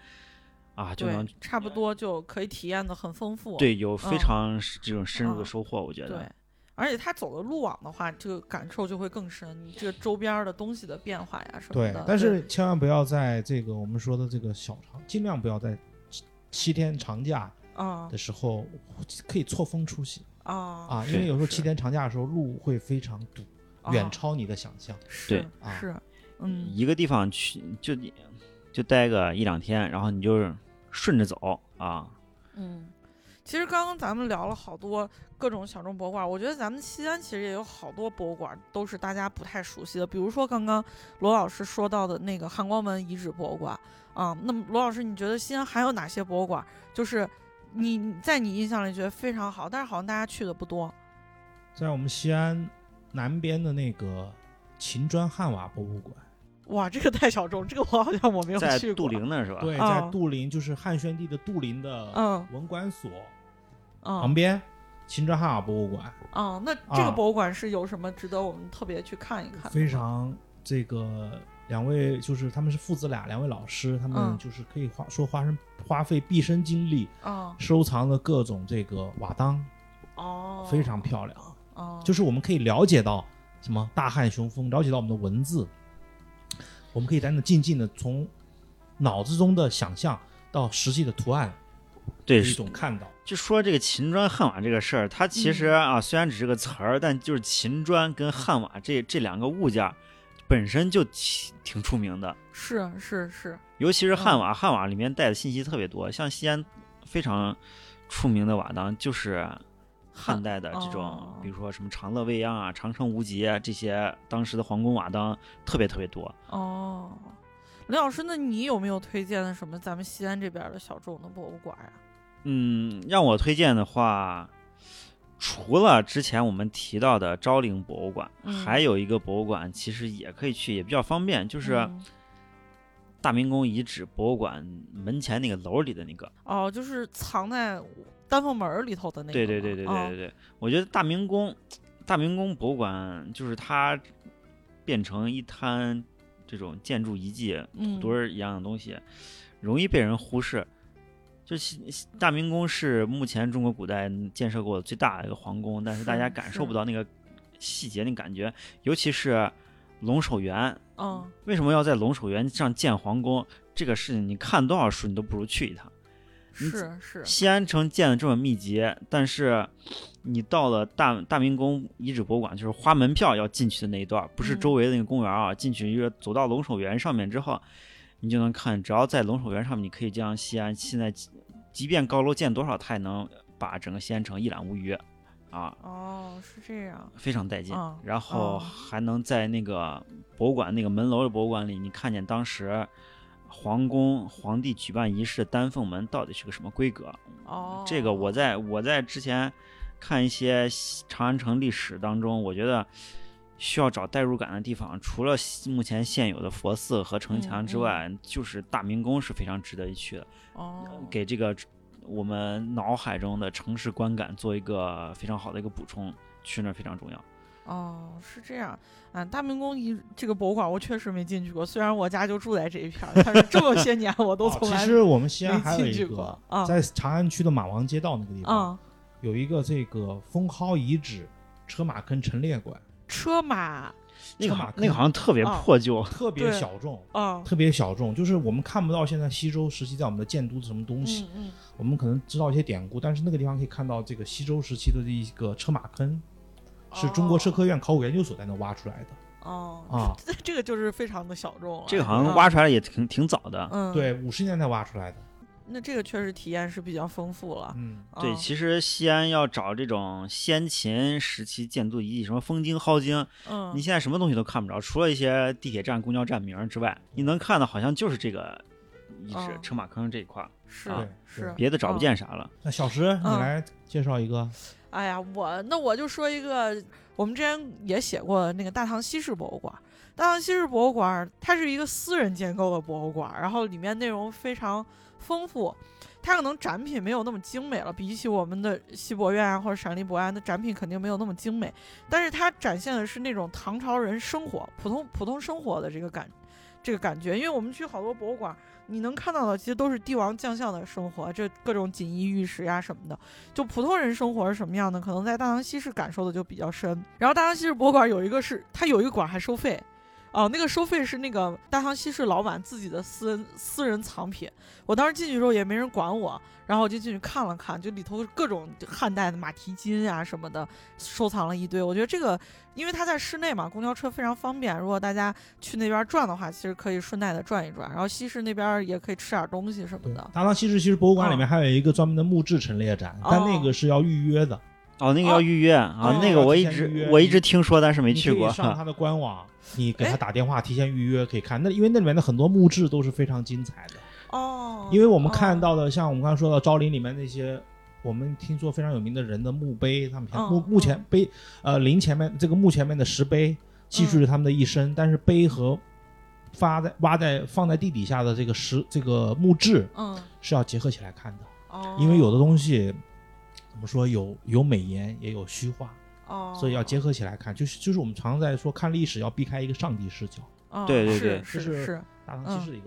啊，就能，差不多就可以体验的很丰富。对有非嗯常这种深入的嗯收获，我觉对得。而且他走的路网的话，这个感受就会更深，你这个周边的东西的变化呀什么的。，对但是千万不要在这个我们说的这个小长，尽量不要在七七天长假啊的时候可以错峰出行啊啊，因为是是有时候七天长假的时候路会非常堵，啊远超你的想象。对啊是，嗯一个地方去就就待个一两天，然后你就顺着走啊。嗯。其实刚刚咱们聊了好多各种小众博物馆，我觉得咱们西安其实也有好多博物馆都是大家不太熟悉的，比如说刚刚罗老师说到的那个汉光文遗址博物馆啊。那么罗老师，你觉得西安还有哪些博物馆，就是你在你印象里觉得非常好，但是好像大家去的不多？在我们西安南边的那个秦砖汉瓦博物馆，哇，这个太小众，这个我好像我没有在去过。杜陵那儿是吧？对，啊在杜陵，就是汉宣帝的杜陵的嗯文管所嗯旁边，秦砖汉瓦博物馆嗯，那这个啊博物馆是有什么值得我们特别去看一看的？非常这个两位就是他们是父子俩，两位老师，他们嗯就是可以花说花生花费毕生精力啊收藏了各种这个瓦当，哦，非常漂亮。哦，就是我们可以了解到什么大汉雄风，了解到我们的文字，我们可以在那静静的从脑子中的想象到实际的图案对，一种看到。就说这个秦砖汉瓦这个事儿，它其实嗯啊，虽然只是个词儿，但就是秦砖跟汉瓦这这两个物件本身就挺挺出名的。是是是，尤其是汉嗯瓦，汉瓦里面带的信息特别多。像西安非常出名的瓦当，就是汉代的这种，哦比如说什么长乐未央啊、长城无极啊这些当时的皇宫瓦当，特别特别多。哦。李老师，那你有没有推荐的什么咱们西安这边的小众的博物馆呀、嗯，让我推荐的话，除了之前我们提到的昭陵博物馆，嗯还有一个博物馆，其实也可以去，也比较方便，就是嗯大明宫遗址博物馆门前那个楼里的那个。哦，就是藏在丹凤门儿里头的那个吗。对对对对对哦对对，我觉得大明宫，大明宫博物馆就是它变成一滩这种建筑遗迹、嗯土堆儿一样的东西，容易被人忽视。就是大明宫是目前中国古代建设过的最大的一个皇宫，但是大家感受不到那个细节、那个感觉，尤其是龙首原。嗯为什么要在龙首原上建皇宫？这个事情你看多少书，你都不如去一趟。你是是西安城建的这么密集，但是你到了大大明宫遗址博物馆，就是花门票要进去的那一段，不是嗯周围的那个公园啊，进去一个走到龙首原上面之后，你就能看，只要在龙首原上面，你可以将西安现在即即便高楼建多少，它也能把整个西安城一览无余，啊，哦，是这样。非常带劲。嗯然后哦还能在那个博物馆那个门楼的博物馆里，你看见当时皇宫皇帝举办仪式的丹凤门到底是个什么规格。哦，这个我在我在之前看一些长安城历史当中，我觉得需要找代入感的地方，除了目前现有的佛寺和城墙之外，就是大明宫是非常值得一去的，哦，给这个我们脑海中的城市观感做一个非常好的一个补充，去那儿非常重要。哦，是这样啊。大明宫一这个博物馆我确实没进去过，虽然我家就住在这一片儿，但是这么些年我都哦从来其实我们西安没进去还有一个过啊在长安区的马王街道那个地方啊、有一个这个封号遗址车马坑陈列馆，车马那个马坑好那个好像特别啊破旧，特别小众。啊，特别小众，就是我们看不到现在西周时期在我们的建都的什么东西，嗯嗯我们可能知道一些典故，但是那个地方可以看到这个西周时期的一个车马坑，是中国社科院考古研究所在那挖出来的。哦，啊。这 这个就是非常的小众了。这个好像啊。挖出来也挺挺早的。嗯，对，五十年代挖出来的。那这个确实体验是比较丰富了。嗯，对，啊其实西安要找这种先秦时期建筑遗迹，什么风经、镐京，嗯，你现在什么东西都看不着，除了一些地铁站、公交站名之外，你能看的好像就是这个遗址哦。车马坑这一块儿，是啊是，别的找不嗯。见啥了。那小石，你嗯。来介绍一个。哎呀，我那我就说一个，我们之前也写过那个大唐西市博物馆。大唐西市博物馆它是一个私人建构的博物馆，然后里面内容非常丰富。它可能展品没有那么精美了，比起我们的西博院啊或者陕历博啊，那展品肯定没有那么精美，但是它展现的是那种唐朝人生活、普通普通生活的这个感这个感觉。因为我们去好多博物馆，你能看到的其实都是帝王将相的生活，这各种锦衣玉食呀什么的。就普通人生活是什么样的，可能在大唐西市感受的就比较深。然后大唐西市博物馆有一个是它有一个馆还收费。哦，那个收费是那个大唐西市老板自己的私人私人藏品。我当时进去之后也没人管我，然后我就进去看了看，就里头各种汉代的马蹄金啊什么的，收藏了一堆。我觉得这个，因为它在室内嘛，公交车非常方便。如果大家去那边转的话，其实可以顺带的转一转。然后西市那边也可以吃点东西什么的。大唐西市其实博物馆里面还有一个专门的木质陈列展，但那个是要预约的。哦，那个要预约啊，那个我一直我一直听说，但是没去过。上 它的官网。你给他打电话，提前预约可以看。那因为那里面的很多墓志都是非常精彩的哦。因为我们看到的，像我们刚才说到昭陵里面那些，我们听说非常有名的人的墓碑，他们墓墓前碑，呃，陵前面这个墓前面的石碑，记述着他们的一生。但是碑和发在挖在放在地底下的这个石这个墓志，嗯，是要结合起来看的。哦。因为有的东西怎么说，有有美颜，也有虚化。哦，所以要结合起来看，就是就是我们常在说看历史要避开一个上帝视角。哦，对对对，是是是大唐西市的一个。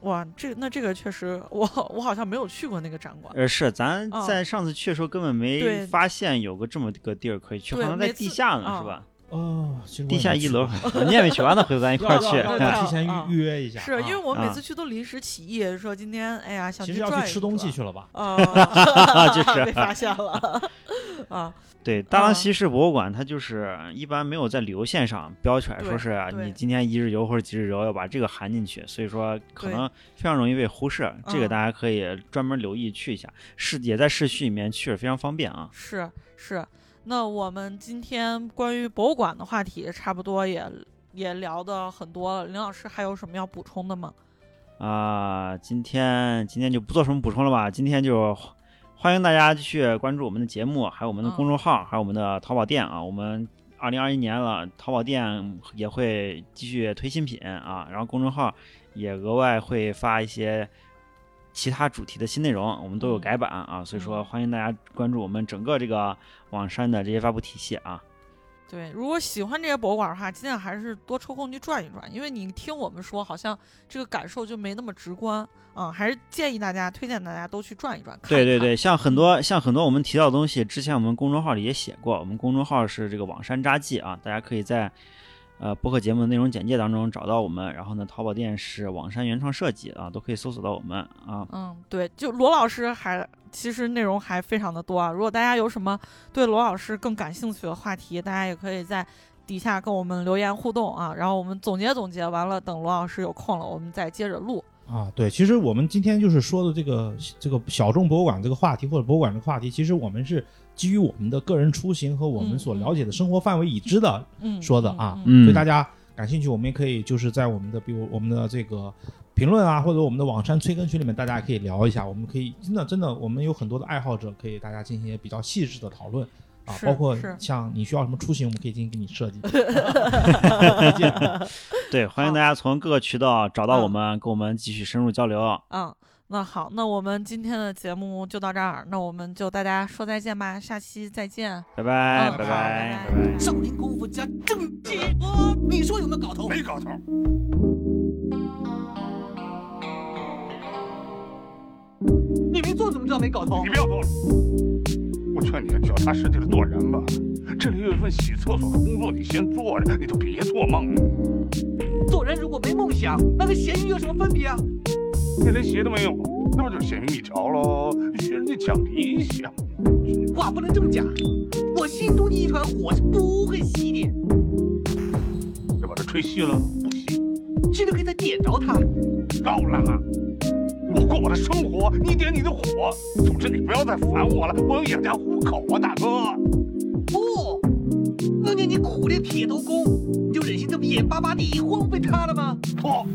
哇，这那这个确实，我我好像没有去过那个展馆。呃，是咱在上次去的时候根本没发现有个这么个地儿可以去，好像在地下呢，是吧？哦，地下一楼，你也没去完呢，回头咱一块儿 去，提前预预约一下。是因为我每次去都临时起意，说今天哎呀想去转。其实要去吃东西去了吧？啊，就是被发现了啊。对，大唐西市博物馆，它就是一般没有在旅游线上标出来，说是你今天一日游或者几日游要把这个含进去，所以说可能非常容易被忽视。这个大家可以专门留意去一下，市也在市区里面去非常方便啊。是是，那我们今天关于博物馆的话题差不多也也聊的很多了，林老师还有什么要补充的吗？啊，今天今天就不做什么补充了吧，今天就。欢迎大家继续关注我们的节目，还有我们的公众号，还有我们的淘宝店啊。我们二零二一年了，淘宝店也会继续推新品啊。然后公众号也额外会发一些其他主题的新内容，我们都有改版啊。所以说，欢迎大家关注我们整个这个网山的这些发布体系啊。对，如果喜欢这些博物馆的话，尽量还是多抽空去转一转，因为你听我们说，好像这个感受就没那么直观啊。还是建议大家，推荐大家都去转一转。对对对，像很多像很多我们提到的东西，之前我们公众号里也写过，我们公众号是这个网山札记啊，大家可以在。呃，播客节目的内容简介当中找到我们，然后呢，淘宝店是网山原创设计啊，都可以搜索到我们啊。嗯，对，就罗老师还其实内容还非常的多啊。如果大家有什么对罗老师更感兴趣的话题，大家也可以在底下跟我们留言互动啊。然后我们总结总结完了，等罗老师有空了，我们再接着录。啊，对，其实我们今天就是说的这个这个小众博物馆这个话题或者博物馆这个话题，其实我们是。基于我们的个人出行和我们所了解的生活范围已知的说的啊，所以大家感兴趣，我们也可以就是在我们的比如我们的这个评论啊，或者我们的网山催更群里面，大家可以聊一下。我们可以真的真的，我们有很多的爱好者，可以大家进行一些比较细致的讨论啊，包括像你需要什么出行，我们可以进行给你设计。对，欢迎大家从各个渠道找到我们，跟我们继续深入交流。嗯。那好，那我们今天的节目就到这儿，那我们就大家说再见吧，下期再见，拜拜，拜拜，拜拜。少林功夫加正气，你说有没有搞头？没搞头。你没做怎么知道没搞头？你不要做了，我劝你脚踏实地的做人吧。这里有一份洗厕所的工作，你先做着，你就别做梦了。做人如果没梦想，那跟咸鱼有什么分别啊？你连鞋都没有，那不就是咸鱼一条喽？学人家讲理想，话不能这么讲。我心中的一团火是不会熄的。要把它吹熄了，不行。现在可以再点着它。够了啊！我过我的生活，你点你的火。总之你不要再烦我了，我要养家糊口啊，大哥。不，那年你苦练铁头功，你就忍心这么眼巴巴地荒废它了吗？错。